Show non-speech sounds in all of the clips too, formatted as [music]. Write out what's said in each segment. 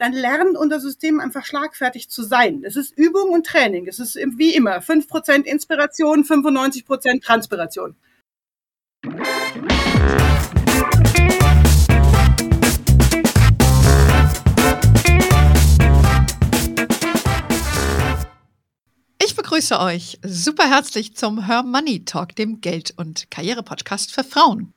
dann lernt unser System einfach schlagfertig zu sein. Es ist Übung und Training. Es ist wie immer 5% Inspiration, 95% Transpiration. Ich begrüße euch super herzlich zum Her Money Talk, dem Geld- und Karriere-Podcast für Frauen.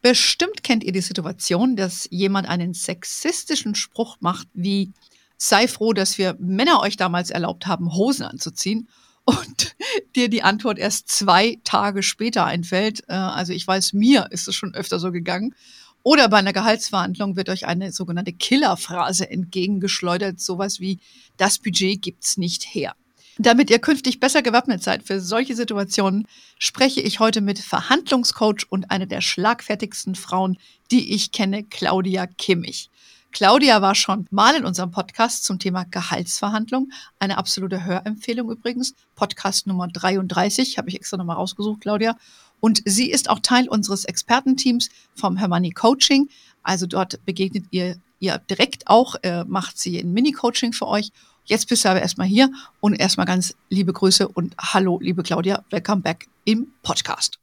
Bestimmt kennt ihr die Situation, dass jemand einen sexistischen Spruch macht wie sei froh, dass wir Männer euch damals erlaubt haben, Hosen anzuziehen [laughs] und dir die Antwort erst zwei Tage später einfällt. Äh, also ich weiß, mir ist es schon öfter so gegangen. Oder bei einer Gehaltsverhandlung wird euch eine sogenannte Killerphrase entgegengeschleudert, sowas wie das Budget gibt's nicht her. Damit ihr künftig besser gewappnet seid für solche Situationen, spreche ich heute mit Verhandlungscoach und eine der schlagfertigsten Frauen, die ich kenne, Claudia Kimmich. Claudia war schon mal in unserem Podcast zum Thema Gehaltsverhandlung. Eine absolute Hörempfehlung übrigens. Podcast Nummer 33 habe ich extra nochmal rausgesucht, Claudia. Und sie ist auch Teil unseres Expertenteams vom Hermanni Coaching. Also dort begegnet ihr ihr direkt auch, äh, macht sie ein Mini-Coaching für euch Jetzt bist du aber erstmal hier und erstmal ganz liebe Grüße und hallo, liebe Claudia, welcome back im Podcast.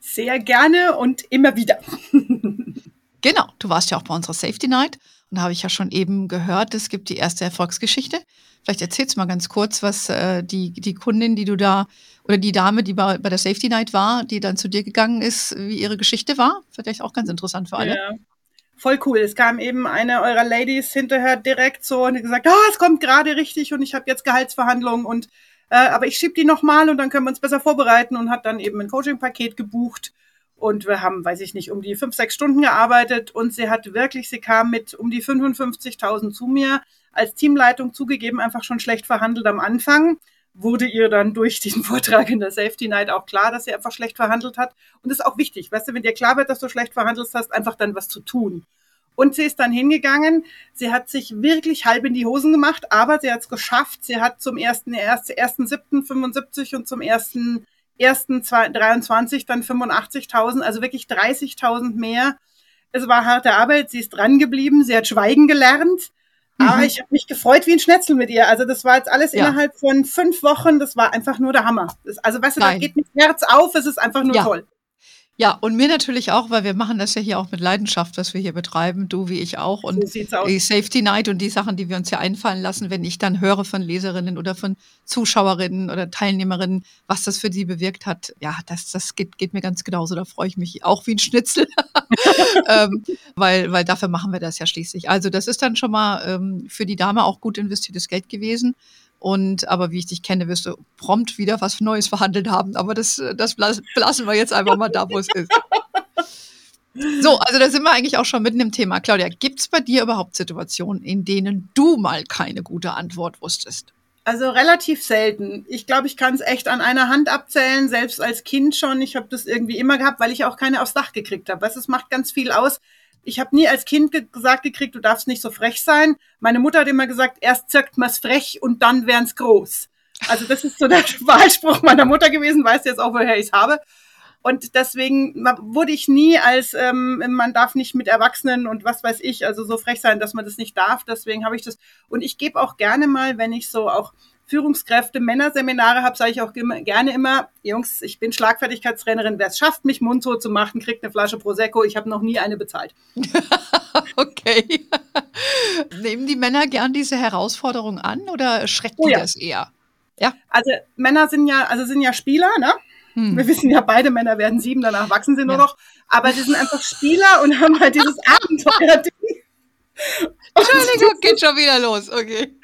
Sehr gerne und immer wieder. [laughs] genau, du warst ja auch bei unserer Safety Night und da habe ich ja schon eben gehört, es gibt die erste Erfolgsgeschichte. Vielleicht erzählst du mal ganz kurz, was äh, die, die Kundin, die du da, oder die Dame, die bei, bei der Safety Night war, die dann zu dir gegangen ist, wie ihre Geschichte war. Vielleicht auch ganz interessant für alle. Ja voll cool. Es kam eben eine eurer Ladies hinterher direkt so und gesagt, ah, oh, es kommt gerade richtig und ich habe jetzt Gehaltsverhandlungen und äh, aber ich schieb die nochmal und dann können wir uns besser vorbereiten und hat dann eben ein Coaching-Paket gebucht und wir haben, weiß ich nicht, um die fünf, sechs Stunden gearbeitet und sie hat wirklich, sie kam mit um die 55.000 zu mir als Teamleitung zugegeben, einfach schon schlecht verhandelt am Anfang wurde ihr dann durch diesen [laughs] Vortrag in der Safety Night auch klar, dass sie einfach schlecht verhandelt hat. Und das ist auch wichtig, weißt du, wenn dir klar wird, dass du schlecht verhandelt hast, einfach dann was zu tun. Und sie ist dann hingegangen. Sie hat sich wirklich halb in die Hosen gemacht, aber sie hat es geschafft. Sie hat zum ersten, ersten, ersten siebten 75 und zum ersten, ersten 23 dann 85.000, also wirklich 30.000 mehr. Es war harte Arbeit. Sie ist dran geblieben. Sie hat schweigen gelernt. Aber mhm. ich habe mich gefreut wie ein Schnetzel mit ihr. Also das war jetzt alles ja. innerhalb von fünf Wochen. Das war einfach nur der Hammer. Das, also weißt du, Nein. da geht mir das Herz auf. Es ist einfach nur ja. toll. Ja, und mir natürlich auch, weil wir machen das ja hier auch mit Leidenschaft, was wir hier betreiben, du wie ich auch. Und so die Safety Night und die Sachen, die wir uns hier einfallen lassen, wenn ich dann höre von Leserinnen oder von Zuschauerinnen oder Teilnehmerinnen, was das für sie bewirkt hat, ja, das, das geht, geht mir ganz genauso. Da freue ich mich auch wie ein Schnitzel, [laughs] ähm, weil, weil dafür machen wir das ja schließlich. Also das ist dann schon mal ähm, für die Dame auch gut investiertes Geld gewesen. Und aber wie ich dich kenne, wirst du prompt wieder was Neues verhandelt haben. Aber das, das lassen wir jetzt einfach mal da, wo es ist. So, also da sind wir eigentlich auch schon mitten im Thema. Claudia, gibt es bei dir überhaupt Situationen, in denen du mal keine gute Antwort wusstest? Also relativ selten. Ich glaube, ich kann es echt an einer Hand abzählen, selbst als Kind schon. Ich habe das irgendwie immer gehabt, weil ich auch keine aufs Dach gekriegt habe. Es macht ganz viel aus, ich habe nie als Kind ge gesagt gekriegt, du darfst nicht so frech sein. Meine Mutter hat immer gesagt, erst zirkt man's frech und dann wären's groß. Also das ist so der [laughs] Wahlspruch meiner Mutter gewesen, weiß jetzt auch, woher ich's habe. Und deswegen wurde ich nie als, ähm, man darf nicht mit Erwachsenen und was weiß ich, also so frech sein, dass man das nicht darf. Deswegen habe ich das. Und ich gebe auch gerne mal, wenn ich so auch Führungskräfte, Männerseminare habe, sage ich auch gerne immer, Jungs, ich bin Schlagfertigkeitstrainerin, wer es schafft, mich mundtot zu machen, kriegt eine Flasche Prosecco. Ich habe noch nie eine bezahlt. [laughs] okay. [laughs] Nehmen die Männer gern diese Herausforderung an oder schreckt oh, ja. das eher? Ja. Also Männer sind ja, also sind ja Spieler, ne? Hm. Wir wissen ja, beide Männer werden sieben, danach wachsen sie nur ja. noch. Aber sie sind einfach Spieler und haben halt dieses [laughs] Abenteuer-Ding. Entschuldigung, [laughs] geht schon wieder los, okay.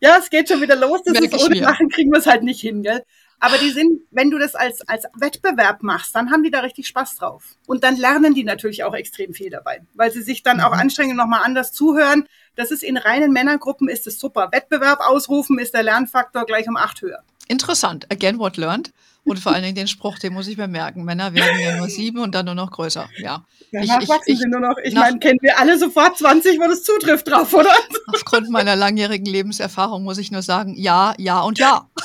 Ja, es geht schon wieder los. Das Merk ist ohne Machen kriegen wir es halt nicht hin, gell? Aber die sind, wenn du das als, als Wettbewerb machst, dann haben die da richtig Spaß drauf. Und dann lernen die natürlich auch extrem viel dabei, weil sie sich dann mhm. auch anstrengen und nochmal anders zuhören. Das ist in reinen Männergruppen ist es super. Wettbewerb ausrufen ist der Lernfaktor gleich um acht höher. Interessant. Again, what learned. Und vor allen Dingen den Spruch, den muss ich mir merken. Männer werden ja nur sieben und dann nur noch größer. Ja. Danach ich, wachsen ich, sie nur noch. Ich meine, kennen wir alle sofort 20, wo das zutrifft drauf, oder? Aufgrund meiner langjährigen Lebenserfahrung muss ich nur sagen, ja, ja und ja. [laughs]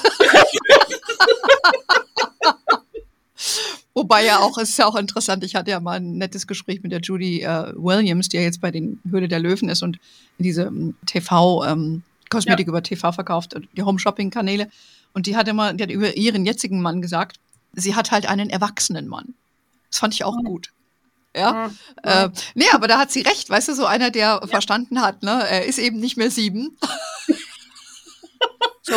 Wobei ja auch, es ist ja auch interessant, ich hatte ja mal ein nettes Gespräch mit der Judy äh, Williams, die ja jetzt bei den Höhle der Löwen ist und diese ähm, TV, ähm, Kosmetik ja. über TV verkauft, die Home-Shopping-Kanäle. Und die hat immer, die hat über ihren jetzigen Mann gesagt, sie hat halt einen erwachsenen Mann. Das fand ich auch gut. Ja. Mhm. Äh, nee, aber da hat sie recht, weißt du, so einer, der ja. verstanden hat, ne, er ist eben nicht mehr sieben. [laughs] so.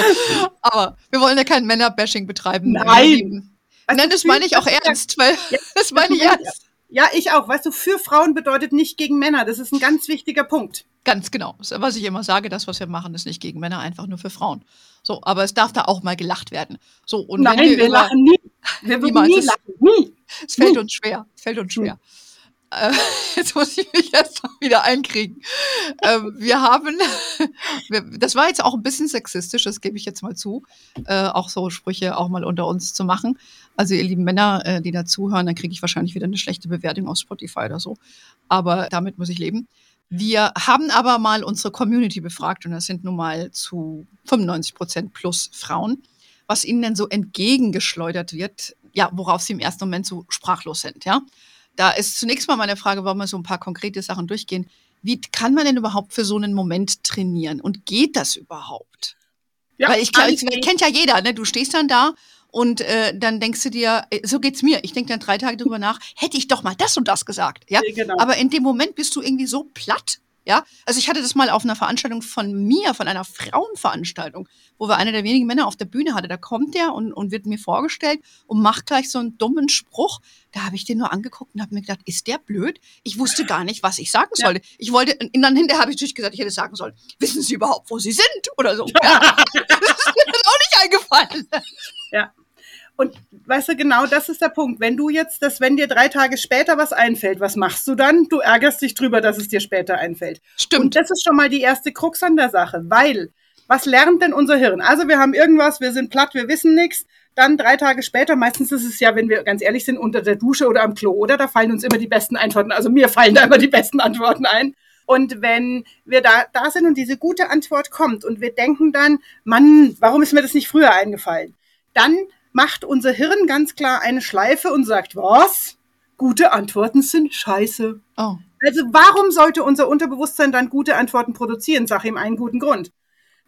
Aber wir wollen ja kein Männerbashing betreiben. Nein. Nein, das meine ich auch ernst, weil ja, [laughs] das meine ich ernst. Ja, ich auch. Weißt du, für Frauen bedeutet nicht gegen Männer. Das ist ein ganz wichtiger Punkt. Ganz genau. Was ich immer sage, das, was wir machen, ist nicht gegen Männer, einfach nur für Frauen. So, aber es darf da auch mal gelacht werden. So, und Nein, wir, wir lachen nie. Wir würden nie lachen. Nie. Es fällt nie. uns schwer. Es fällt uns schwer. Hm. Äh, [laughs] jetzt muss ich mich erst mal wieder einkriegen. Ähm, wir haben, [laughs] das war jetzt auch ein bisschen sexistisch, das gebe ich jetzt mal zu, äh, auch so Sprüche auch mal unter uns zu machen. Also ihr lieben Männer, äh, die da zuhören, dann kriege ich wahrscheinlich wieder eine schlechte Bewertung auf Spotify oder so. Aber damit muss ich leben. Wir haben aber mal unsere Community befragt und das sind nun mal zu 95 Prozent plus Frauen, was ihnen denn so entgegengeschleudert wird, ja, worauf sie im ersten Moment so sprachlos sind, ja. Da ist zunächst mal meine Frage, wollen wir so ein paar konkrete Sachen durchgehen. Wie kann man denn überhaupt für so einen Moment trainieren? Und geht das überhaupt? Ja, Weil ich glaube, kennt ja jeder, ne? Du stehst dann da und äh, dann denkst du dir, äh, so geht's mir. Ich denke dann drei Tage drüber nach, hätte ich doch mal das und das gesagt. Ja? Genau. Aber in dem Moment bist du irgendwie so platt, ja, also ich hatte das mal auf einer Veranstaltung von mir, von einer Frauenveranstaltung, wo wir einer der wenigen Männer auf der Bühne hatte. Da kommt der und, und wird mir vorgestellt und macht gleich so einen dummen Spruch. Da habe ich den nur angeguckt und habe mir gedacht, ist der blöd? Ich wusste gar nicht, was ich sagen sollte. Ja. Ich wollte, und dann hinterher habe ich natürlich gesagt, ich hätte sagen sollen, wissen Sie überhaupt, wo Sie sind? Oder so. Ja. [laughs] das ist mir dann auch nicht eingefallen. Ja. Und weißt du, genau das ist der Punkt. Wenn du jetzt, das, wenn dir drei Tage später was einfällt, was machst du dann? Du ärgerst dich drüber, dass es dir später einfällt. Stimmt. Und das ist schon mal die erste Krux an der Sache, weil was lernt denn unser Hirn? Also wir haben irgendwas, wir sind platt, wir wissen nichts. Dann drei Tage später, meistens ist es ja, wenn wir ganz ehrlich sind, unter der Dusche oder am Klo, oder? Da fallen uns immer die besten Antworten. Also mir fallen da immer die besten Antworten ein. Und wenn wir da, da sind und diese gute Antwort kommt und wir denken dann, Mann, warum ist mir das nicht früher eingefallen? Dann macht unser Hirn ganz klar eine Schleife und sagt, was? Gute Antworten sind scheiße. Oh. Also warum sollte unser Unterbewusstsein dann gute Antworten produzieren? Sag ihm einen guten Grund.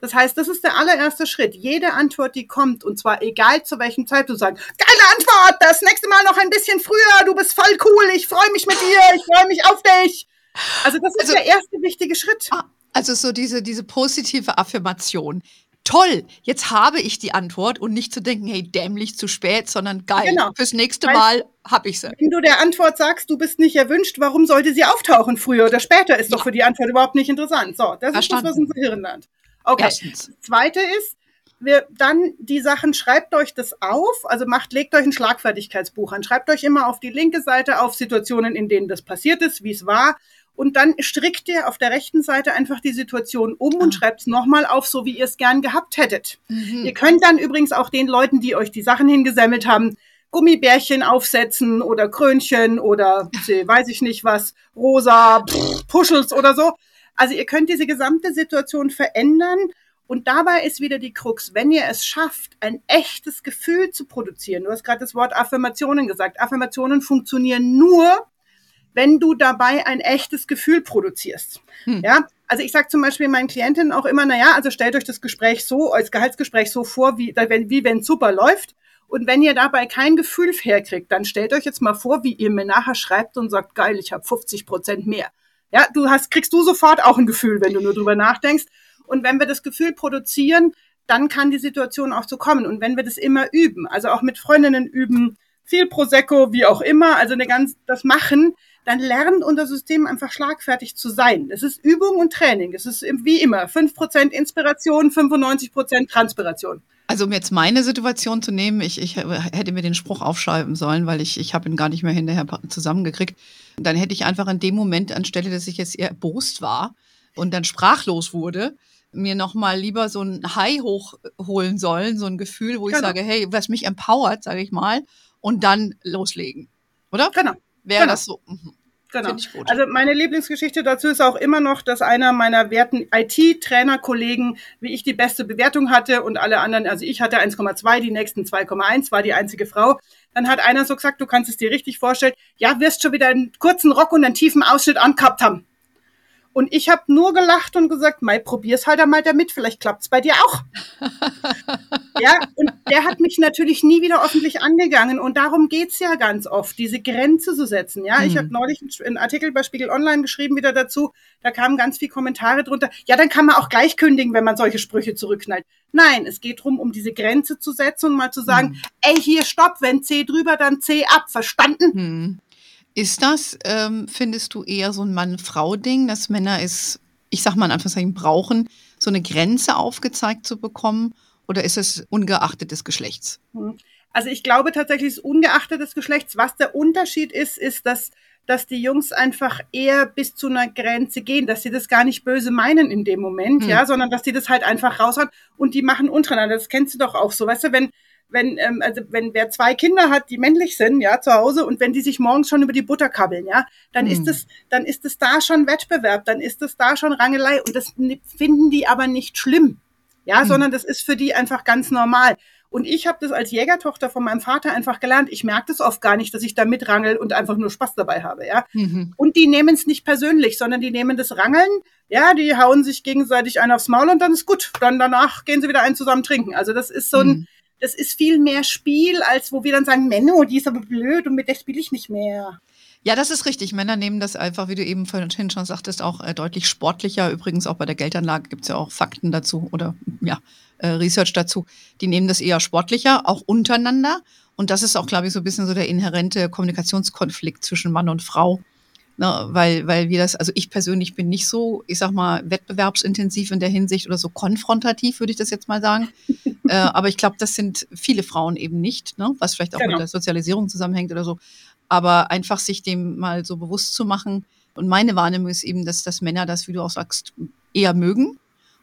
Das heißt, das ist der allererste Schritt. Jede Antwort, die kommt, und zwar egal zu welchem Zeit, du sagst, geile Antwort, das nächste Mal noch ein bisschen früher, du bist voll cool, ich freue mich mit dir, ich freue mich auf dich. Also das ist also, der erste wichtige Schritt. Ah, also so diese, diese positive Affirmation toll, jetzt habe ich die Antwort und nicht zu denken, hey, dämlich zu spät, sondern geil, genau. fürs nächste Mal habe ich sie. Wenn du der Antwort sagst, du bist nicht erwünscht, warum sollte sie auftauchen früher oder später, ist ja. doch für die Antwort überhaupt nicht interessant. So, das Verstanden. ist das, was unser Hirn lernt. Okay. Erstens. Zweite ist, wir dann die Sachen, schreibt euch das auf, also macht, legt euch ein Schlagfertigkeitsbuch an, schreibt euch immer auf die linke Seite auf Situationen, in denen das passiert ist, wie es war, und dann strickt ihr auf der rechten Seite einfach die Situation um und ah. schreibt es nochmal auf, so wie ihr es gern gehabt hättet. Mhm. Ihr könnt dann übrigens auch den Leuten, die euch die Sachen hingesammelt haben, Gummibärchen aufsetzen oder Krönchen oder [laughs] weiß ich nicht was, rosa pff, Puschels oder so. Also ihr könnt diese gesamte Situation verändern und dabei ist wieder die Krux, wenn ihr es schafft, ein echtes Gefühl zu produzieren. Du hast gerade das Wort Affirmationen gesagt. Affirmationen funktionieren nur, wenn du dabei ein echtes Gefühl produzierst. Hm. Ja, also ich sage zum Beispiel meinen Klientinnen auch immer, naja, also stellt euch das Gespräch so, als Gehaltsgespräch so vor, wie, wie wenn es super läuft. Und wenn ihr dabei kein Gefühl herkriegt, dann stellt euch jetzt mal vor, wie ihr mir nachher schreibt und sagt, geil, ich habe 50 Prozent mehr. Ja, du hast, kriegst du sofort auch ein Gefühl, wenn du nur drüber nachdenkst. Und wenn wir das Gefühl produzieren, dann kann die Situation auch so kommen. Und wenn wir das immer üben, also auch mit Freundinnen üben, viel Prosecco, wie auch immer, also eine ganz, das machen, dann lernt unser System einfach schlagfertig zu sein. Es ist Übung und Training. Es ist wie immer 5% Inspiration, 95% Transpiration. Also um jetzt meine Situation zu nehmen, ich, ich hätte mir den Spruch aufschreiben sollen, weil ich, ich habe ihn gar nicht mehr hinterher zusammengekriegt. Dann hätte ich einfach in dem Moment, anstelle, dass ich jetzt eher erbost war und dann sprachlos wurde, mir nochmal lieber so ein High hochholen sollen, so ein Gefühl, wo ich genau. sage, hey, was mich empowert, sage ich mal, und dann loslegen. Oder? Genau. Wäre genau. das so? Mhm. Genau. Also meine Lieblingsgeschichte dazu ist auch immer noch, dass einer meiner werten IT-Trainer-Kollegen, wie ich die beste Bewertung hatte und alle anderen, also ich hatte 1,2, die nächsten 2,1, war die einzige Frau. dann hat einer so gesagt, du kannst es dir richtig vorstellen, ja, wirst schon wieder einen kurzen Rock und einen tiefen Ausschnitt angehabt haben. Und ich habe nur gelacht und gesagt, Mai, probier's halt einmal damit, vielleicht klappt's bei dir auch. [laughs] ja, und der hat mich natürlich nie wieder öffentlich angegangen. Und darum geht's ja ganz oft, diese Grenze zu setzen. Ja, mhm. ich habe neulich einen Artikel bei Spiegel Online geschrieben wieder dazu. Da kamen ganz viele Kommentare drunter. Ja, dann kann man auch gleich kündigen, wenn man solche Sprüche zurückknallt. Nein, es geht darum, um diese Grenze zu setzen und mal zu sagen, mhm. ey, hier stopp, wenn C drüber, dann C ab, verstanden? Mhm. Ist das, ähm, findest du, eher so ein Mann-Frau-Ding, dass Männer es, ich sag mal in Anführungszeichen, brauchen, so eine Grenze aufgezeigt zu bekommen? Oder ist es ungeachtet des Geschlechts? Hm. Also ich glaube tatsächlich, es ist ungeachtet des Geschlechts. Was der Unterschied ist, ist, dass, dass die Jungs einfach eher bis zu einer Grenze gehen, dass sie das gar nicht böse meinen in dem Moment, hm. ja, sondern dass die das halt einfach raushauen und die machen untereinander. Das kennst du doch auch so, weißt du, wenn, wenn, ähm, also wenn wer zwei Kinder hat, die männlich sind, ja, zu Hause, und wenn die sich morgens schon über die Butter kabbeln, ja, dann mhm. ist es, dann ist es da schon Wettbewerb, dann ist es da schon Rangelei und das finden die aber nicht schlimm, ja, mhm. sondern das ist für die einfach ganz normal. Und ich habe das als Jägertochter von meinem Vater einfach gelernt. Ich merke das oft gar nicht, dass ich da mitrangel und einfach nur Spaß dabei habe, ja. Mhm. Und die nehmen es nicht persönlich, sondern die nehmen das Rangeln, ja, die hauen sich gegenseitig einen aufs Maul und dann ist gut. Dann danach gehen sie wieder einen zusammen trinken. Also das ist so ein, mhm das ist viel mehr Spiel, als wo wir dann sagen, Menno, die ist aber blöd und mit der spiele ich nicht mehr. Ja, das ist richtig. Männer nehmen das einfach, wie du eben vorhin schon sagtest, auch äh, deutlich sportlicher. Übrigens auch bei der Geldanlage gibt es ja auch Fakten dazu oder ja, äh, Research dazu. Die nehmen das eher sportlicher, auch untereinander. Und das ist auch, glaube ich, so ein bisschen so der inhärente Kommunikationskonflikt zwischen Mann und Frau. Ne, weil, weil wir das, also ich persönlich bin nicht so, ich sag mal, wettbewerbsintensiv in der Hinsicht oder so konfrontativ, würde ich das jetzt mal sagen. Äh, aber ich glaube, das sind viele Frauen eben nicht, ne, was vielleicht auch genau. mit der Sozialisierung zusammenhängt oder so. Aber einfach sich dem mal so bewusst zu machen. Und meine Wahrnehmung ist eben, dass, dass Männer das, wie du auch sagst, eher mögen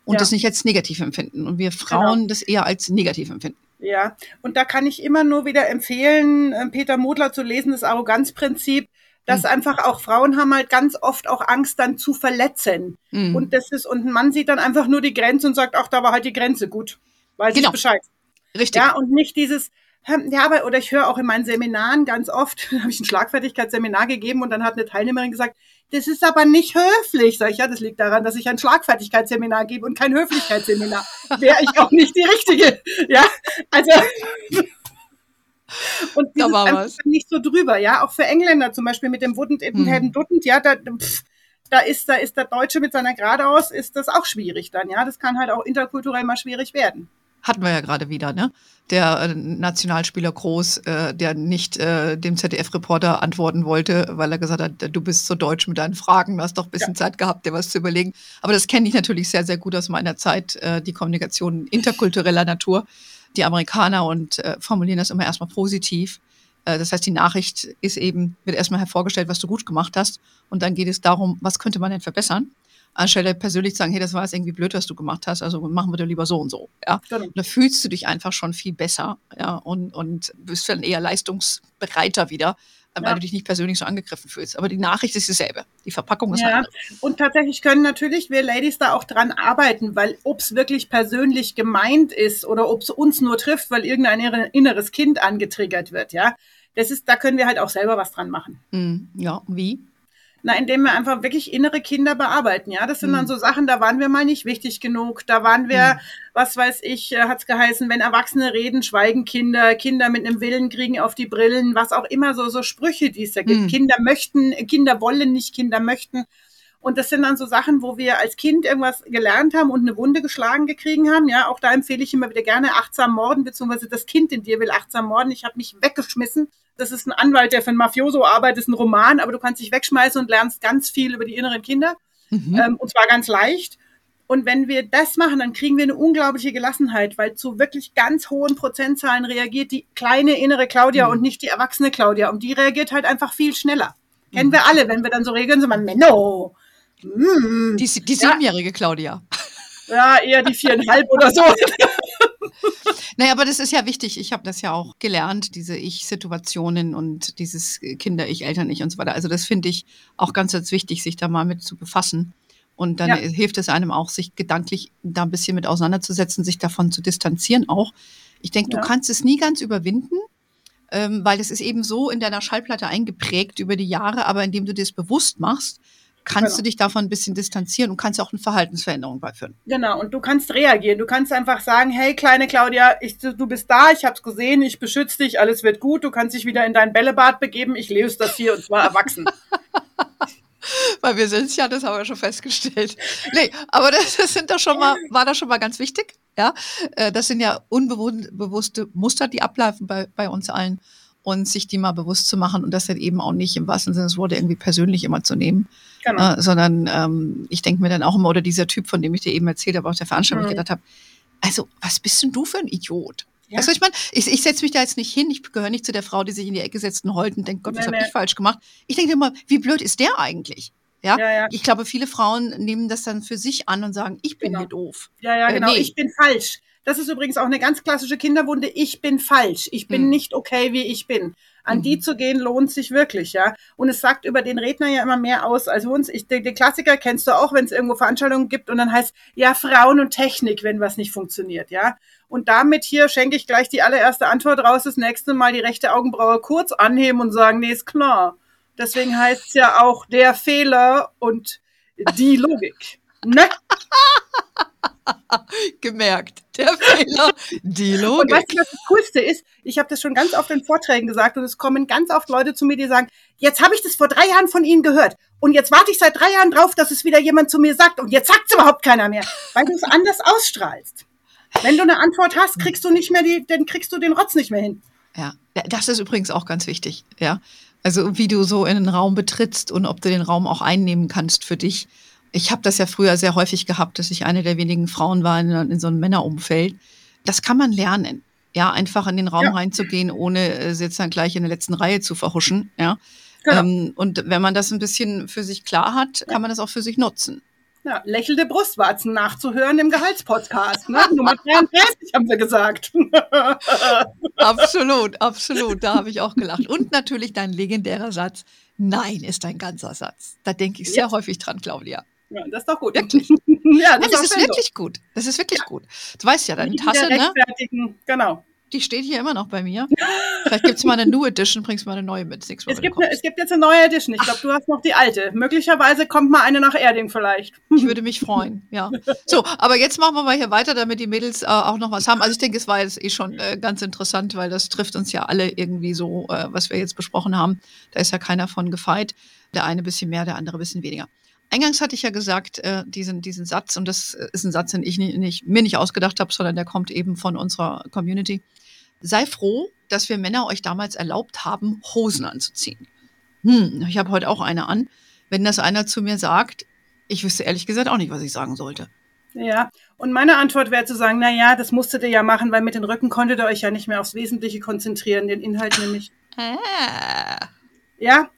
und ja. das nicht als negativ empfinden. Und wir Frauen genau. das eher als negativ empfinden. Ja, und da kann ich immer nur wieder empfehlen, äh, Peter Modler zu lesen, das Arroganzprinzip dass mhm. einfach auch Frauen haben halt ganz oft auch Angst, dann zu verletzen. Mhm. Und das ist, und ein Mann sieht dann einfach nur die Grenze und sagt, ach, da war halt die Grenze gut. Weiß genau. ich Bescheid. Richtig. Ja, und nicht dieses, ja, aber, oder ich höre auch in meinen Seminaren ganz oft, [laughs] habe ich ein Schlagfertigkeitsseminar gegeben und dann hat eine Teilnehmerin gesagt, das ist aber nicht höflich. Sag ich, ja, das liegt daran, dass ich ein Schlagfertigkeitsseminar gebe und kein Höflichkeitsseminar. [laughs] Wäre ich auch nicht die Richtige. Ja, also, [laughs] und da war was. nicht so drüber, ja. Auch für Engländer zum Beispiel mit dem Wouldn't It hm. Duttend, ja, da, pff, da ist, da ist der Deutsche mit seiner geradeaus, ist das auch schwierig dann, ja. Das kann halt auch interkulturell mal schwierig werden. Hatten wir ja gerade wieder, ne? Der äh, Nationalspieler Groß, äh, der nicht äh, dem ZDF-Reporter antworten wollte, weil er gesagt hat, du bist so deutsch mit deinen Fragen, du hast doch ein bisschen ja. Zeit gehabt, dir was zu überlegen. Aber das kenne ich natürlich sehr, sehr gut aus meiner Zeit, äh, die Kommunikation interkultureller Natur die Amerikaner und äh, formulieren das immer erstmal positiv. Äh, das heißt, die Nachricht ist eben, wird erstmal hervorgestellt, was du gut gemacht hast. Und dann geht es darum, was könnte man denn verbessern? Anstelle persönlich zu sagen, hey, das war jetzt irgendwie blöd, was du gemacht hast, also machen wir dir lieber so und so. Ja? Genau. da fühlst du dich einfach schon viel besser ja? und, und bist dann eher leistungsbereiter wieder, weil ja. du dich nicht persönlich so angegriffen fühlst. Aber die Nachricht ist dieselbe. Die Verpackung ist ja. Und tatsächlich können natürlich wir Ladies da auch dran arbeiten, weil ob es wirklich persönlich gemeint ist oder ob es uns nur trifft, weil irgendein inneres Kind angetriggert wird, ja. Das ist, da können wir halt auch selber was dran machen. Hm, ja, wie? Na, indem wir einfach wirklich innere Kinder bearbeiten. Ja, das sind mhm. dann so Sachen, da waren wir mal nicht wichtig genug. Da waren wir, mhm. was weiß ich, äh, hat's geheißen, wenn Erwachsene reden, schweigen Kinder, Kinder mit einem Willen kriegen auf die Brillen, was auch immer so, so Sprüche, die es da gibt. Mhm. Kinder möchten, Kinder wollen nicht, Kinder möchten. Und das sind dann so Sachen, wo wir als Kind irgendwas gelernt haben und eine Wunde geschlagen gekriegen haben. Ja, auch da empfehle ich immer wieder gerne achtsam morden, beziehungsweise das Kind in dir will achtsam morden. Ich habe mich weggeschmissen das ist ein Anwalt, der für ein Mafioso arbeitet, ist ein Roman, aber du kannst dich wegschmeißen und lernst ganz viel über die inneren Kinder. Mhm. Ähm, und zwar ganz leicht. Und wenn wir das machen, dann kriegen wir eine unglaubliche Gelassenheit, weil zu wirklich ganz hohen Prozentzahlen reagiert die kleine innere Claudia mhm. und nicht die erwachsene Claudia. Und die reagiert halt einfach viel schneller. Mhm. Kennen wir alle, wenn wir dann so regeln, so man, Menno. Mm. Die, die siebenjährige ja. Claudia. Ja, eher die viereinhalb oder so. [laughs] Naja, aber das ist ja wichtig. Ich habe das ja auch gelernt, diese Ich-Situationen und dieses Kinder-Ich, Eltern-Ich und so weiter. Also das finde ich auch ganz, ganz wichtig, sich da mal mit zu befassen. Und dann ja. hilft es einem auch, sich gedanklich da ein bisschen mit auseinanderzusetzen, sich davon zu distanzieren auch. Ich denke, ja. du kannst es nie ganz überwinden, ähm, weil es ist eben so in deiner Schallplatte eingeprägt über die Jahre, aber indem du dir das bewusst machst, kannst genau. du dich davon ein bisschen distanzieren und kannst auch eine Verhaltensveränderung beiführen. Genau, und du kannst reagieren. Du kannst einfach sagen, hey, kleine Claudia, ich, du bist da, ich habe es gesehen, ich beschütze dich, alles wird gut, du kannst dich wieder in dein Bällebad begeben, ich lese das hier und zwar erwachsen. [laughs] Weil wir sind ja, das haben wir schon festgestellt. Nee, aber das, das sind doch schon mal, [laughs] war das schon mal ganz wichtig. Ja, äh, das sind ja unbewusste Muster, die ablaufen bei, bei uns allen und sich die mal bewusst zu machen und das dann eben auch nicht im wahrsten Sinne des Wortes irgendwie persönlich immer zu nehmen, genau. äh, sondern ähm, ich denke mir dann auch immer, oder dieser Typ, von dem ich dir eben erzählt habe, auf der Veranstaltung, mhm. ich gedacht habe, also was bist denn du für ein Idiot? Ja. Also ich meine, ich, ich setze mich da jetzt nicht hin, ich gehöre nicht zu der Frau, die sich in die Ecke setzt und heult und denkt, Gott, was nee, habe ich falsch gemacht? Ich denke immer, wie blöd ist der eigentlich? Ja? ja? Ja, Ich glaube, viele Frauen nehmen das dann für sich an und sagen, ich bin genau. hier doof. Ja, ja, äh, genau, äh, nee. ich bin falsch. Das ist übrigens auch eine ganz klassische Kinderwunde. Ich bin falsch. Ich bin hm. nicht okay, wie ich bin. An mhm. die zu gehen lohnt sich wirklich, ja. Und es sagt über den Redner ja immer mehr aus als uns. Ich, die, die Klassiker kennst du auch, wenn es irgendwo Veranstaltungen gibt und dann heißt, ja, Frauen und Technik, wenn was nicht funktioniert, ja. Und damit hier schenke ich gleich die allererste Antwort raus. Das nächste Mal die rechte Augenbraue kurz anheben und sagen, nee, ist klar. Deswegen heißt es ja auch der Fehler und die Logik. Ne? [laughs] [laughs] Gemerkt. Der Fehler, die Logik. Und weißt du, was das Coolste ist? Ich habe das schon ganz oft in Vorträgen gesagt und es kommen ganz oft Leute zu mir, die sagen, jetzt habe ich das vor drei Jahren von Ihnen gehört und jetzt warte ich seit drei Jahren drauf, dass es wieder jemand zu mir sagt und jetzt sagt es überhaupt keiner mehr, weil du es anders ausstrahlst. Wenn du eine Antwort hast, kriegst du nicht mehr die, dann kriegst du den Rotz nicht mehr hin. Ja, das ist übrigens auch ganz wichtig, ja. Also wie du so in den Raum betrittst und ob du den Raum auch einnehmen kannst für dich ich habe das ja früher sehr häufig gehabt, dass ich eine der wenigen Frauen war in, in so einem Männerumfeld. Das kann man lernen. Ja, einfach in den Raum ja. reinzugehen, ohne äh, jetzt dann gleich in der letzten Reihe zu verhuschen. Ja. Genau. Ähm, und wenn man das ein bisschen für sich klar hat, kann man das auch für sich nutzen. Ja, lächelnde Brustwarzen nachzuhören im Gehaltspodcast. Ne? Nummer 33 haben wir gesagt. [laughs] absolut, absolut. Da habe ich auch gelacht. Und natürlich dein legendärer Satz. Nein ist ein ganzer Satz. Da denke ich sehr ja. häufig dran, Claudia. Ja, das ist doch gut. Wirklich? [laughs] ja, das, ja, das ist, wirklich so. gut. Das ist wirklich ja. gut. Du weißt ja, deine Tasse, ne? Genau. Die steht hier immer noch bei mir. [laughs] Vielleicht gibt es mal eine New Edition, bringst mal eine neue mit. Es gibt, eine, es gibt jetzt eine neue Edition. Ich glaube, du hast noch die alte. Möglicherweise kommt mal eine nach Erding vielleicht. Ich würde mich freuen, ja. So, aber jetzt machen wir mal hier weiter, damit die Mädels äh, auch noch was haben. Also ich denke, es war jetzt eh schon äh, ganz interessant, weil das trifft uns ja alle irgendwie so, äh, was wir jetzt besprochen haben. Da ist ja keiner von gefeit. Der eine ein bisschen mehr, der andere ein bisschen weniger. Eingangs hatte ich ja gesagt, äh, diesen, diesen Satz, und das ist ein Satz, den ich nicht, nicht, mir nicht ausgedacht habe, sondern der kommt eben von unserer Community. Sei froh, dass wir Männer euch damals erlaubt haben, Hosen anzuziehen. Hm, ich habe heute auch eine an. Wenn das einer zu mir sagt, ich wüsste ehrlich gesagt auch nicht, was ich sagen sollte. Ja, und meine Antwort wäre zu sagen, na ja, das musstet ihr ja machen, weil mit den Rücken konntet ihr euch ja nicht mehr aufs Wesentliche konzentrieren, den Inhalt nämlich. Ah. Ja,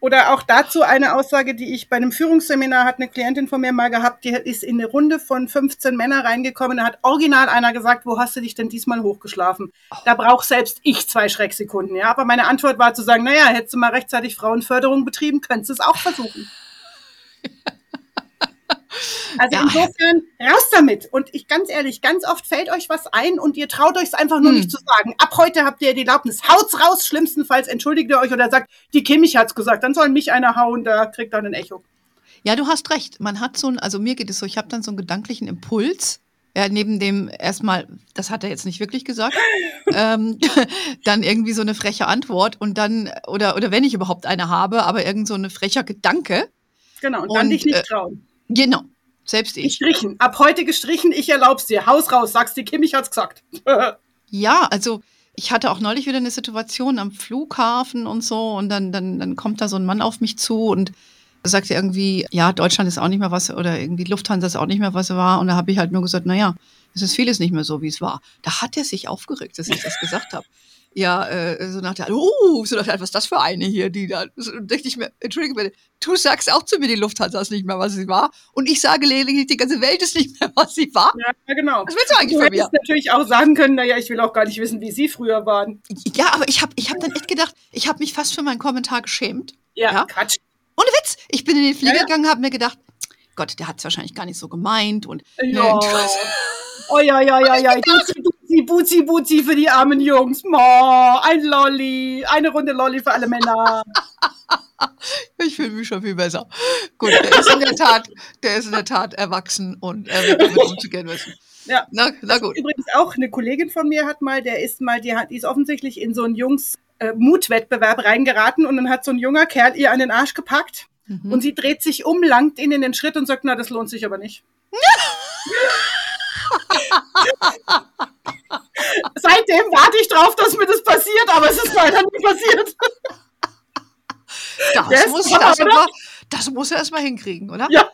oder auch dazu eine Aussage, die ich bei einem Führungsseminar hat eine Klientin von mir mal gehabt, die ist in eine Runde von 15 Männern reingekommen, da hat original einer gesagt, wo hast du dich denn diesmal hochgeschlafen? Da braucht selbst ich zwei Schrecksekunden, ja. Aber meine Antwort war zu sagen, naja, hättest du mal rechtzeitig Frauenförderung betrieben, könntest du es auch versuchen. [laughs] Also ja. insofern raus damit. Und ich ganz ehrlich, ganz oft fällt euch was ein und ihr traut euch es einfach nur hm. nicht zu sagen. Ab heute habt ihr die Erlaubnis. Haut's raus, schlimmstenfalls entschuldigt ihr euch oder sagt, die Kimmich hat's gesagt, dann soll mich einer hauen, da kriegt dann ein Echo. Ja, du hast recht. Man hat so ein, also mir geht es so, ich habe dann so einen gedanklichen Impuls. Ja, neben dem erstmal, das hat er jetzt nicht wirklich gesagt, [laughs] ähm, [laughs] dann irgendwie so eine freche Antwort und dann, oder, oder wenn ich überhaupt eine habe, aber irgend so eine frecher Gedanke. Genau, und dann und, dich nicht äh, trauen. Genau, selbst ich. Gestrichen. Ab heute gestrichen, ich erlaub's dir. Haus raus, sagst die Kim, ich hat's gesagt. [laughs] ja, also ich hatte auch neulich wieder eine Situation am Flughafen und so und dann, dann, dann kommt da so ein Mann auf mich zu und sagt irgendwie, ja, Deutschland ist auch nicht mehr was oder irgendwie Lufthansa ist auch nicht mehr was war und da habe ich halt nur gesagt, naja, es ist vieles nicht mehr so, wie es war. Da hat er sich aufgeregt, dass ich das gesagt habe ja, äh, so nach der, oh, so nach der, was ist das für eine hier, die da, so, dachte ich mir, entschuldige bitte, du sagst auch zu mir, die Lufthansa ist nicht mehr, was sie war. Und ich sage lediglich, die ganze Welt ist nicht mehr, was sie war. Ja, genau. Was willst du eigentlich du von mir? natürlich auch sagen können, naja, ich will auch gar nicht wissen, wie sie früher waren. Ja, aber ich habe ich hab dann echt gedacht, ich habe mich fast für meinen Kommentar geschämt. Ja, ja? Quatsch. Ohne Witz. Ich bin in den Flieger ja, ja. gegangen, habe mir gedacht, Gott, der hat es wahrscheinlich gar nicht so gemeint und. Ja. Ne, [laughs] oh ja, ja, ja, ja. Du, du Buzi, Buzi, Buzi für die armen Jungs. Mo, ein Lolli, eine Runde Lolli für alle Männer. [laughs] Ich fühle mich schon viel besser. Gut, der ist in der Tat, der ist in der Tat erwachsen und er wird damit umzugehen wissen. Ja. Na, na gut. Übrigens auch eine Kollegin von mir hat mal, der ist mal, die hat, die ist offensichtlich in so einen Jungs äh, Mutwettbewerb reingeraten und dann hat so ein junger Kerl ihr an den Arsch gepackt mhm. und sie dreht sich um, langt ihn in den Schritt und sagt, na, das lohnt sich aber nicht. [laughs] Seitdem warte ich drauf, dass mir das passiert, aber es ist leider nicht passiert. Das, muss, das, aber, das muss er erstmal hinkriegen, oder? Ja.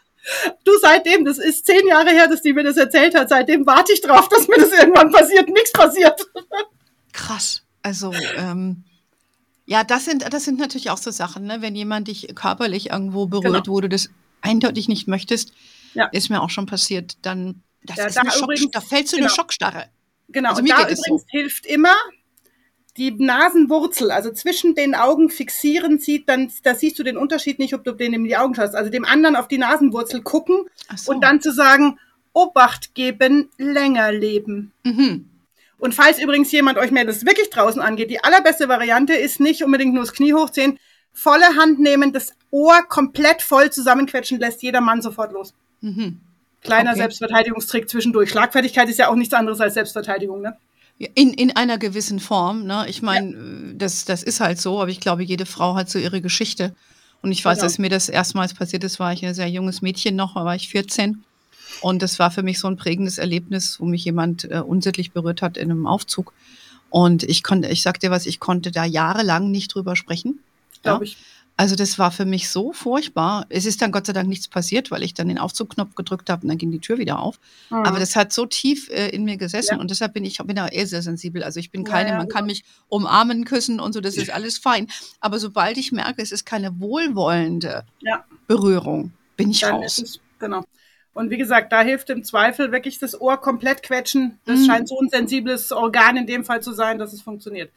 Du, seitdem, das ist zehn Jahre her, dass die mir das erzählt hat, seitdem warte ich drauf, dass mir das irgendwann passiert. Nichts passiert. Krass. Also, ähm, ja, das sind, das sind natürlich auch so Sachen, ne? wenn jemand dich körperlich irgendwo berührt, genau. wo du das eindeutig nicht möchtest, ja. ist mir auch schon passiert, dann das ja, ist da, eine Schock, übrigens, da fällst du genau. eine Schockstarre. Genau, also und da übrigens so. hilft immer die Nasenwurzel, also zwischen den Augen fixieren, sieht dann, da siehst du den Unterschied nicht, ob du den in die Augen schaust. Also dem anderen auf die Nasenwurzel gucken so. und dann zu sagen, Obacht geben, länger leben. Mhm. Und falls übrigens jemand euch mehr das wirklich draußen angeht, die allerbeste Variante ist nicht unbedingt nur das Knie hochziehen, volle Hand nehmen, das Ohr komplett voll zusammenquetschen, lässt jeder Mann sofort los. Mhm. Kleiner okay. Selbstverteidigungstrick zwischendurch. Schlagfertigkeit ist ja auch nichts anderes als Selbstverteidigung, ne? In, in einer gewissen Form. Ne? Ich meine, ja. das, das ist halt so, aber ich glaube, jede Frau hat so ihre Geschichte. Und ich weiß, genau. als mir das erstmals passiert ist, war ich ein sehr junges Mädchen noch, da war ich 14. Und das war für mich so ein prägendes Erlebnis, wo mich jemand äh, unsittlich berührt hat in einem Aufzug. Und ich konnte, ich sag dir was, ich konnte da jahrelang nicht drüber sprechen. Glaube ja? ich. Also das war für mich so furchtbar. Es ist dann Gott sei Dank nichts passiert, weil ich dann den Aufzugknopf gedrückt habe und dann ging die Tür wieder auf. Mhm. Aber das hat so tief äh, in mir gesessen ja. und deshalb bin ich bin da eher sehr sensibel. Also ich bin keine, ja, ja, man kann mich umarmen, küssen und so, das ist alles fein. Aber sobald ich merke, es ist keine wohlwollende Berührung, bin ich dann raus. Es, genau. Und wie gesagt, da hilft im Zweifel wirklich das Ohr komplett quetschen. Das mhm. scheint so ein sensibles Organ in dem Fall zu sein, dass es funktioniert.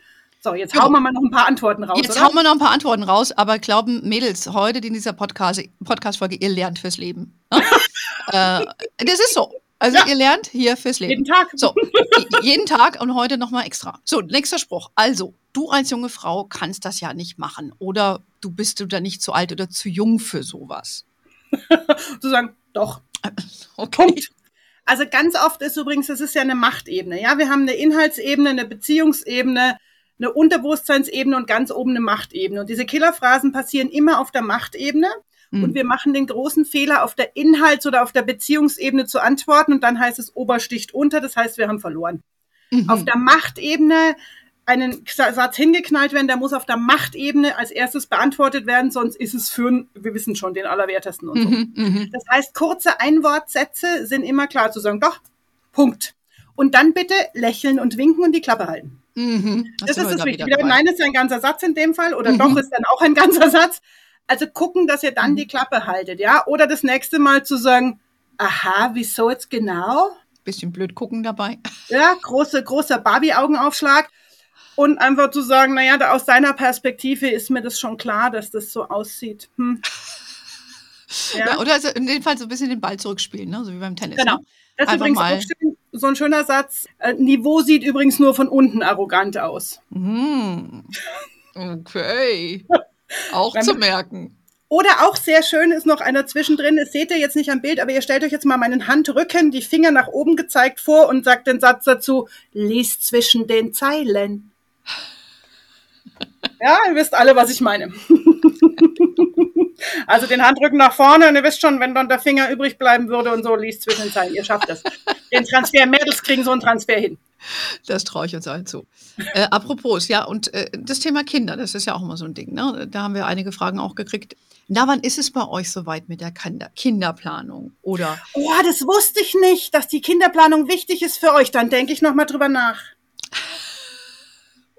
So, jetzt hauen wir mal noch ein paar Antworten raus. Jetzt oder? hauen wir noch ein paar Antworten raus, aber glauben Mädels, heute in dieser Podcast-Folge, Podcast ihr lernt fürs Leben. Ne? [laughs] äh, das ist so. Also ja. ihr lernt hier fürs Leben. Jeden Tag. So, jeden Tag und heute nochmal extra. So, nächster Spruch. Also, du als junge Frau kannst das ja nicht machen. Oder du bist du da nicht zu alt oder zu jung für sowas. [laughs] zu sagen, doch. [laughs] Okay. Punkt. Also ganz oft ist übrigens, das ist ja eine Machtebene. Ja, wir haben eine Inhaltsebene, eine Beziehungsebene, eine Unterbewusstseinsebene und ganz oben eine Machtebene. Und diese Killerphrasen passieren immer auf der Machtebene. Mhm. Und wir machen den großen Fehler, auf der Inhalts- oder auf der Beziehungsebene zu antworten. Und dann heißt es Obersticht unter. Das heißt, wir haben verloren. Mhm. Auf der Machtebene einen Satz hingeknallt werden, der muss auf der Machtebene als erstes beantwortet werden, sonst ist es für, wir wissen schon, den Allerwertesten und so. Mhm, mhm. das heißt, kurze Einwortsätze sind immer klar zu sagen, doch, Punkt. Und dann bitte lächeln und winken und die Klappe halten. Mhm. Das, das ist das Wichtige. Nein ist ein ganzer Satz in dem Fall oder mhm. doch ist dann auch ein [laughs] ganzer Satz. Also gucken, dass ihr dann mhm. die Klappe haltet, ja? Oder das nächste Mal zu sagen, aha, wieso jetzt genau? Bisschen blöd gucken dabei. Ja, große, großer Barbie-Augenaufschlag. Und einfach zu sagen, naja, aus deiner Perspektive ist mir das schon klar, dass das so aussieht. Hm. Ja. ja. oder also in dem Fall so ein bisschen den Ball zurückspielen, ne? so wie beim Tennis. Genau. Ne? Das ist übrigens mal. So ein schöner Satz. Äh, Niveau sieht übrigens nur von unten arrogant aus. Mm. Okay. [laughs] auch zu merken. Oder auch sehr schön ist noch einer zwischendrin, das seht ihr jetzt nicht am Bild, aber ihr stellt euch jetzt mal meinen Handrücken, die Finger nach oben gezeigt vor und sagt den Satz dazu, lies zwischen den Zeilen. [laughs] Ja, ihr wisst alle, was ich meine. [laughs] also den Handrücken nach vorne und ihr wisst schon, wenn dann der Finger übrig bleiben würde und so, liest zwischen den Zeilen. Ihr schafft es. Den Transfer, Mädels kriegen so einen Transfer hin. Das traue ich uns allen zu. Äh, apropos, ja, und äh, das Thema Kinder, das ist ja auch immer so ein Ding. Ne? Da haben wir einige Fragen auch gekriegt. Na, wann ist es bei euch soweit mit der Kinder Kinderplanung? Oder? Oh, das wusste ich nicht, dass die Kinderplanung wichtig ist für euch. Dann denke ich nochmal drüber nach. [laughs]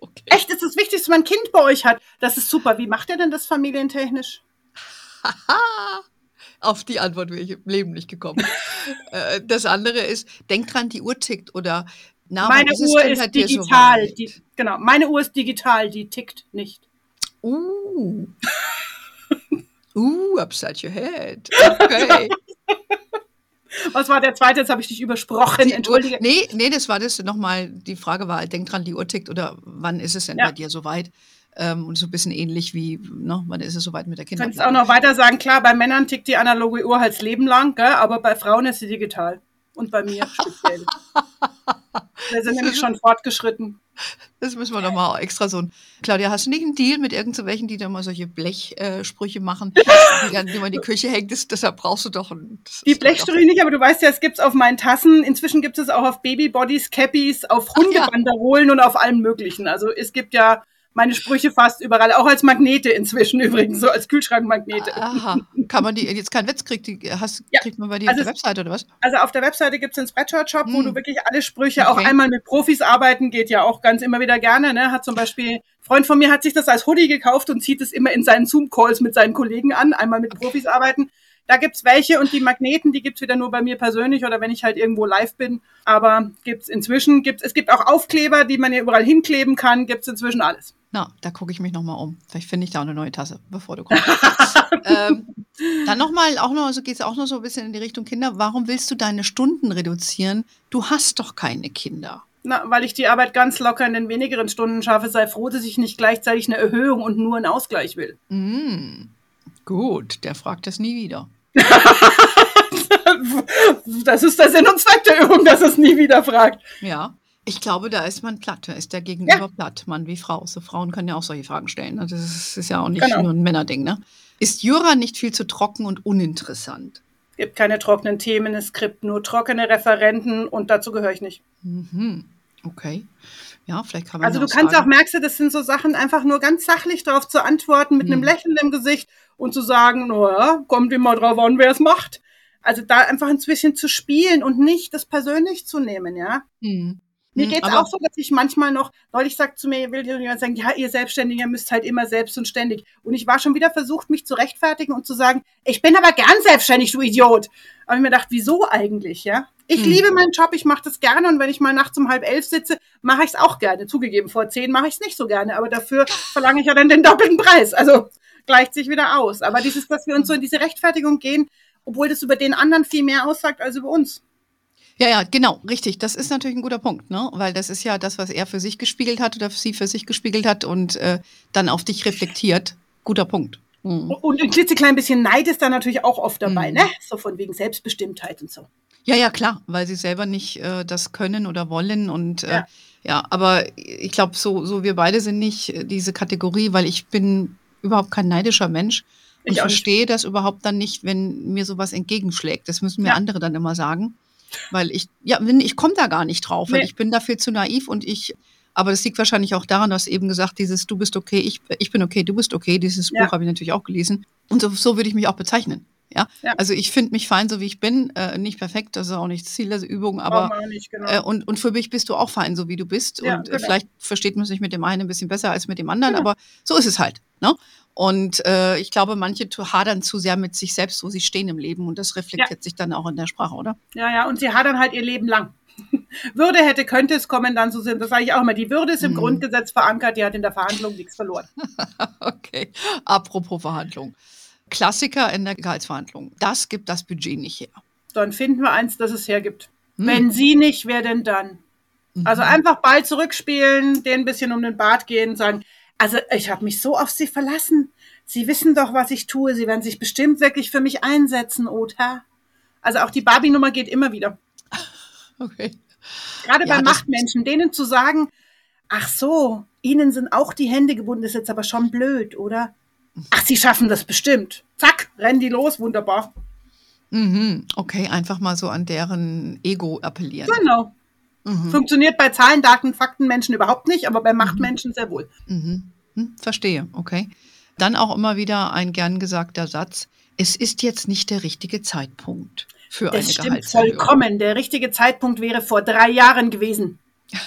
Okay. Echt, ist das wichtig, dass man ein Kind bei euch hat. Das ist super. Wie macht ihr denn das familientechnisch? [laughs] Auf die Antwort wäre ich im Leben nicht gekommen. [laughs] Äh, das andere ist, denk dran, die Uhr tickt oder na, meine Uhr ist halt digital. So die, genau, meine Uhr ist digital, die tickt nicht. Uh. [laughs] uh, upside your head. Okay. Was war der zweite? Jetzt habe ich dich übersprochen. Die Entschuldige. Uhr, nee, nee, das war das nochmal. Die Frage war, denk dran, die Uhr tickt oder wann ist es denn Ja. bei dir soweit? Ähm, und so ein bisschen ähnlich wie, ne, wann ist es soweit mit der Du kannst auch noch weiter sagen, klar, bei Männern tickt die analoge Uhr halt das Leben lang, gell? aber bei Frauen ist sie digital. Und bei mir speziell. [laughs] Wir sind nämlich schon fortgeschritten. Das müssen wir nochmal extra so. Claudia, hast du nicht einen Deal mit irgendwelchen, die da mal solche Blechsprüche äh, machen, [laughs] die dann man in die Küche hängt? Das, deshalb brauchst du doch ein. das Die Blechstrüche nicht, aber du weißt ja, es gibt's auf meinen Tassen. Inzwischen gibt es auch auf Babybodies, Cappies, auf Ach ja. Hundebanderolen und auf allem Möglichen. Also es gibt ja meine Sprüche fast überall, auch als Magnete inzwischen übrigens, so als Kühlschrankmagnete. Aha. Kann man die, jetzt kein Witz, kriegt, die, hast, Ja. kriegt man bei dir Also auf der Webseite oder was? Also auf der Webseite gibt's den Spreadshirt-Shop, wo Hm. du wirklich alle Sprüche, auch Okay. einmal mit Profis arbeiten, geht ja auch ganz immer wieder gerne. Ne? Hat zum Beispiel, ein Freund von mir hat sich das als Hoodie gekauft und zieht es immer in seinen Zoom-Calls mit seinen Kollegen an, einmal mit Profis arbeiten. Da gibt's welche und die Magneten, die gibt's wieder nur bei mir persönlich oder wenn ich halt irgendwo live bin. Aber gibt's inzwischen, gibt's, es gibt auch Aufkleber, die man ja überall hinkleben kann, gibt's inzwischen alles. Na, da gucke ich mich nochmal um. Vielleicht finde ich da auch eine neue Tasse, bevor du kommst. [laughs] ähm, dann nochmal, auch noch, so geht es auch noch so ein bisschen in die Richtung Kinder. Warum willst du deine Stunden reduzieren? Du hast doch keine Kinder. Na, weil ich die Arbeit ganz locker in den wenigeren Stunden schaffe, sei froh, dass ich nicht gleichzeitig eine Erhöhung und nur einen Ausgleich will. Mm, gut, der fragt das nie wieder. [laughs] Das ist der Sinn und Zweck der Übung, dass es nie wieder fragt. Ja. Ich glaube, da ist man platt. Da ist der Gegenüber platt, Mann wie Frau. So Frauen können ja auch solche Fragen stellen. ne? Das ist, ist ja auch nicht Genau. nur ein Männerding, ne? Ist Jura nicht viel zu trocken und uninteressant? Es gibt keine trockenen Themen, es gibt nur trockene Referenten und dazu gehöre ich nicht. Mhm. Okay. Ja, vielleicht kann man Also du kannst auch, sagen, merkst du, das sind so Sachen, einfach nur ganz sachlich darauf zu antworten, mit einem Hm. Lächeln im Gesicht und zu sagen, naja, kommt immer drauf an, wer es macht. Also da einfach ein bisschen zu spielen und nicht das persönlich zu nehmen, ja. Hm. Mir Hm, geht's auch so, dass ich manchmal noch, neulich sagt zu mir, will jemand sagen, ja, ihr Selbstständiger müsst halt immer selbst und ständig. Und ich war schon wieder versucht, mich zu rechtfertigen und zu sagen, ich bin aber gern selbstständig, du Idiot. Aber ich mir gedacht, wieso eigentlich, ja? Ich Hm. liebe meinen Job, ich mache das gerne und wenn ich mal nachts um halb elf sitze, mache ich es auch gerne. Zugegeben, vor zehn mache ich es nicht so gerne, aber dafür verlange ich ja dann den doppelten Preis. Also gleicht sich wieder aus. Aber dieses, dass wir uns so in diese Rechtfertigung gehen, obwohl das über den anderen viel mehr aussagt als über uns. Ja, ja, genau, richtig. Das ist natürlich ein guter Punkt, ne? Weil das ist ja das, was er für sich gespiegelt hat oder sie für sich gespiegelt hat und äh, dann auf dich reflektiert. Guter Punkt. Mhm. Und ein klitzeklein bisschen Neid ist da natürlich auch oft dabei, Mhm. ne? So von wegen Selbstbestimmtheit und so. Ja, ja, klar, weil sie selber nicht äh, das können oder wollen und äh, ja. Ja. aber ich glaube, so, so wir beide sind nicht äh, diese Kategorie, weil ich bin überhaupt kein neidischer Mensch Ich nicht. verstehe das überhaupt dann nicht, wenn mir sowas entgegenschlägt. Das müssen mir Ja. andere dann immer sagen, weil ich, ja, wenn- ich komme da gar nicht drauf, weil Nee. ich bin dafür zu naiv und ich, aber das liegt wahrscheinlich auch daran, dass eben gesagt, dieses Du bist okay, ich, ich bin okay, du bist okay, dieses Ja. Buch habe ich natürlich auch gelesen und so, so würde ich mich auch bezeichnen. Ja, Ja. also ich finde mich fein, so wie ich bin, äh, nicht perfekt, das ist auch nicht das Ziel der Übung, aber nicht, genau. äh, und, und für mich bist du auch fein, so wie du bist. Ja, und äh, genau. vielleicht versteht man sich mit dem einen ein bisschen besser als mit dem anderen, Genau. aber so ist es halt. Ne? Und äh, ich glaube, manche hadern zu sehr mit sich selbst, wo sie stehen im Leben und das reflektiert sich dann auch in der Sprache, oder? ja, ja, und sie hadern halt ihr Leben lang. [laughs] Würde, hätte, könnte es kommen, dann so sind. Das sage ich auch immer. Die Würde ist im Mhm. Grundgesetz verankert, die hat in der Verhandlung nichts verloren. [laughs] Okay. Apropos Verhandlung. Klassiker in der Gehaltsverhandlung. Das gibt das Budget nicht her. Dann finden wir eins, das es hergibt. Hm. Wenn sie nicht, wer denn dann? Also Mhm. einfach Ball zurückspielen, den ein bisschen um den Bart gehen, sagen, also ich habe mich so auf sie verlassen. Sie wissen doch, was ich tue. Sie werden sich bestimmt wirklich für mich einsetzen, Ota. Also auch die Barbie-Nummer geht immer wieder. [laughs] Okay. Gerade Ja, bei Machtmenschen, denen zu sagen, ach so, ihnen sind auch die Hände gebunden, ist jetzt aber schon blöd, oder? Ach, sie schaffen das bestimmt. Zack, rennen die los, wunderbar. Mhm. Okay, einfach mal so an deren Ego appellieren. Genau. Mhm. Funktioniert bei Zahlen, Daten, Faktenmenschen überhaupt nicht, aber bei Machtmenschen sehr wohl. Mhm. Hm, verstehe, okay. Dann auch immer wieder ein gern gesagter Satz. Es ist jetzt nicht der richtige Zeitpunkt für eine Das stimmt Gehaltserhöhung. vollkommen. Der richtige Zeitpunkt wäre vor drei Jahren gewesen.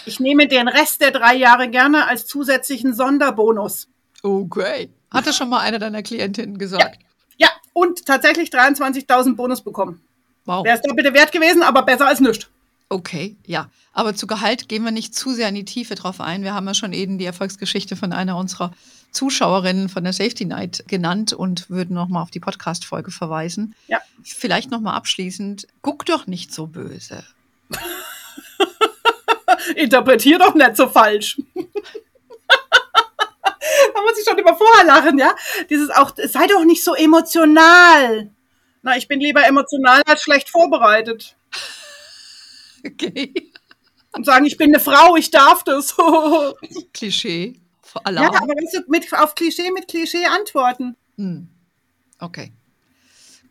Ich nehme den Rest der drei Jahre gerne als zusätzlichen Sonderbonus. Okay. Hatte schon mal einer deiner Klientinnen gesagt. Ja, und tatsächlich 23.000 Bonus bekommen. Wow. Wäre es doppelte Wert gewesen, aber besser als nichts. Okay, ja. Aber zu Gehalt gehen wir nicht zu sehr in die Tiefe drauf ein. Wir haben ja schon eben die Erfolgsgeschichte von einer unserer Zuschauerinnen von der Safety Night genannt und würden nochmal auf die Podcast-Folge verweisen. Ja. Vielleicht nochmal abschließend, guck doch nicht so böse. [laughs] Interpretier doch nicht so falsch. [laughs] da muss ich schon immer vorher lachen, ja? Dieses auch, sei doch nicht so emotional. Na, ich bin lieber emotional als schlecht vorbereitet. [laughs] Okay. Und sagen, ich bin eine Frau, ich darf das. [laughs] Klischee. Alarm. Ja, aber weißt du, mit, auf Klischee mit Klischee antworten. Hm. Okay.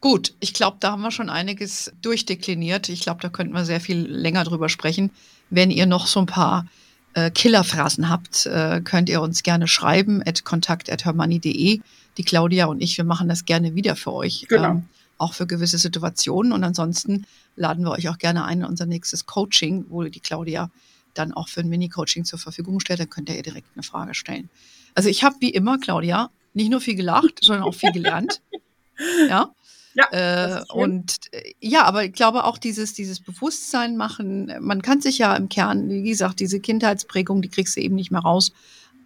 Gut, ich glaube, da haben wir schon einiges durchdekliniert. Ich glaube, da könnten wir sehr viel länger drüber sprechen. Wenn ihr noch so ein paar äh, Killerphrasen habt, äh, könnt ihr uns gerne schreiben at kontakt.hermoney.de. Die Claudia und ich, wir machen das gerne wieder für euch. Genau. Ähm, auch für gewisse Situationen. Und ansonsten laden wir euch auch gerne ein in unser nächstes Coaching, wo die Claudia dann auch für ein Mini-Coaching zur Verfügung stellt. Dann könnt ihr ihr direkt eine Frage stellen. Also ich habe wie immer, Claudia, nicht nur viel gelacht, [laughs] sondern auch viel gelernt. Ja. Ja, äh, und äh, ja, aber ich glaube auch dieses, dieses Bewusstsein machen, man kann sich ja im Kern, wie gesagt, diese Kindheitsprägung, die kriegst du eben nicht mehr raus.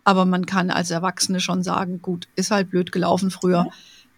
Aber man kann als Erwachsene schon sagen, gut, ist halt blöd gelaufen früher.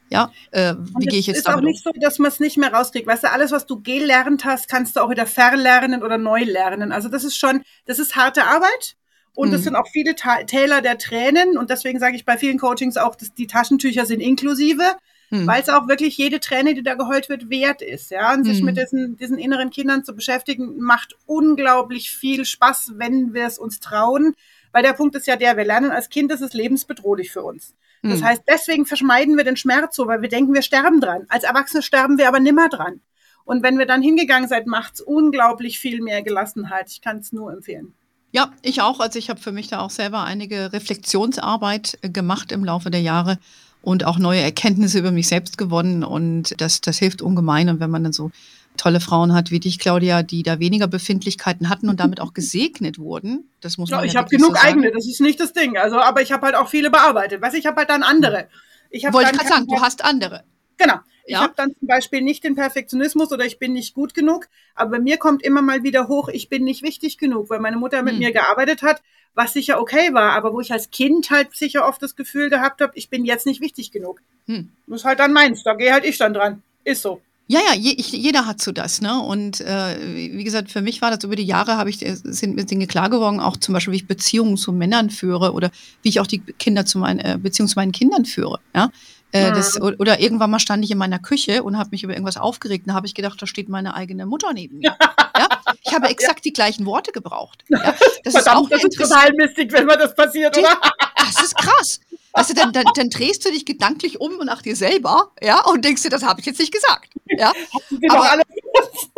Ja, äh, wie gehe ich jetzt damit um? Es ist auch nicht so, dass man es nicht mehr rauskriegt. Weißt du, alles, was du gelernt hast, kannst du auch wieder verlernen oder neu lernen. Also das ist schon, das ist harte Arbeit. Und es mhm. sind auch viele Täler der Tränen. Und deswegen sage ich bei vielen Coachings auch, dass die Taschentücher sind inklusive, mhm. weil es auch wirklich jede Träne, die da geheult wird, wert ist. Ja, und sich mhm. mit diesen, diesen inneren Kindern zu beschäftigen, macht unglaublich viel Spaß, wenn wir es uns trauen. Weil der Punkt ist ja der, wir lernen als Kind, das ist lebensbedrohlich für uns. Das hm. heißt, deswegen verschmeiden wir den Schmerz so, weil wir denken, wir sterben dran. Als Erwachsene sterben wir aber nimmer dran. Und wenn wir dann hingegangen seid, macht's unglaublich viel mehr Gelassenheit. Ich kann es nur empfehlen. Ja, ich auch. Also ich habe für mich da auch selber einige Reflexionsarbeit äh, gemacht im Laufe der Jahre und auch neue Erkenntnisse über mich selbst gewonnen. Und das, das hilft ungemein. Und wenn man dann so tolle Frauen hat wie dich, Claudia, die da weniger Befindlichkeiten hatten und damit auch gesegnet wurden. Das muss man ja, ich habe genug so eigene, das ist nicht das Ding. Also, aber ich habe halt auch viele bearbeitet. Was ich habe halt dann andere. Ich Wollte gerade sagen, du hast andere. Genau. Ich ja. habe dann zum Beispiel nicht den Perfektionismus oder ich bin nicht gut genug, aber bei mir kommt immer mal wieder hoch, ich bin nicht wichtig genug, weil meine Mutter mit hm. mir gearbeitet hat, was sicher okay war, aber wo ich als Kind halt sicher oft das Gefühl gehabt habe, ich bin jetzt nicht wichtig genug. Hm. Das ist halt dann meins, da gehe halt ich dann dran. Ist so. Ja, ja, je, ich, jeder hat so das, ne? Und äh, wie gesagt, für mich war das über die Jahre, habe ich äh, sind mir Dinge klar geworden, auch zum Beispiel, wie ich Beziehungen zu Männern führe oder wie ich auch die Kinder zu meinen äh, Beziehungen zu meinen Kindern führe, ja. Äh, das, oder irgendwann mal stand ich in meiner Küche und habe mich über irgendwas aufgeregt. Da habe ich gedacht, da steht meine eigene Mutter neben mir. [laughs] ja? Ich habe exakt ja. die gleichen Worte gebraucht. Ja? [laughs] Das Verdammt, ist auch das ist total mistig, wenn man das passiert, oder? Das ist krass. Weißt du, dann, dann, dann drehst du dich gedanklich um nach dir selber, ja, und denkst dir, das habe ich jetzt nicht gesagt. Ja. Aber,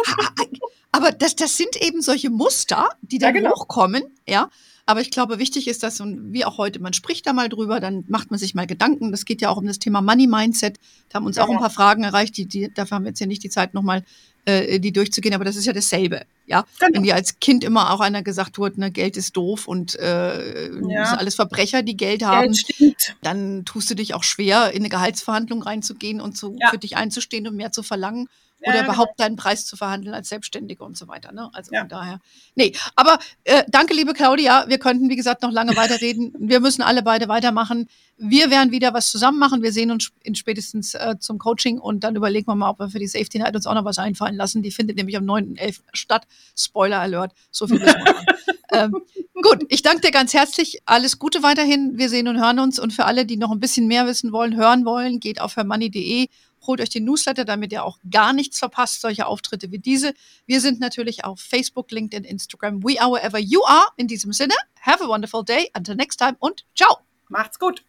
[laughs] aber das, das sind eben solche Muster, die dann ja, genau. hochkommen, ja. Aber ich glaube, wichtig ist das, und wie auch heute, man spricht da mal drüber, dann macht man sich mal Gedanken. Das geht ja auch um das Thema Money Mindset. Da haben uns ja, auch ein paar Fragen erreicht, die, die, dafür haben wir jetzt ja nicht die Zeit, nochmal äh, die durchzugehen, aber das ist ja dasselbe. Ja, genau. wenn dir als Kind immer auch einer gesagt wurde, ne, Geld ist doof und äh, ja. sind alles Verbrecher, die Geld haben, Geld dann tust du dich auch schwer, in eine Gehaltsverhandlung reinzugehen und zu, ja. für dich einzustehen und mehr zu verlangen oder überhaupt genau. deinen Preis zu verhandeln als Selbstständige und so weiter. Ne? Also ja. von daher. Nee, aber äh, danke, liebe Claudia. Wir könnten, wie gesagt, noch lange weiterreden. [laughs] Wir müssen alle beide weitermachen. Wir werden wieder was zusammen machen. Wir sehen uns in spätestens äh, zum Coaching und dann überlegen wir mal, ob wir für die Safety Night uns auch noch was einfallen lassen. Die findet nämlich am 9.11. statt. Spoiler Alert. So viel wissen wir. [laughs] ähm, gut, ich danke dir ganz herzlich. Alles Gute weiterhin. Wir sehen und hören uns. Und für alle, die noch ein bisschen mehr wissen wollen, hören wollen, geht auf hermoney.de holt euch den Newsletter, damit ihr auch gar nichts verpasst, solche Auftritte wie diese. Wir sind natürlich auf Facebook, LinkedIn, Instagram, we are wherever you are. In diesem Sinne, have a wonderful day, until next time und ciao. Macht's gut.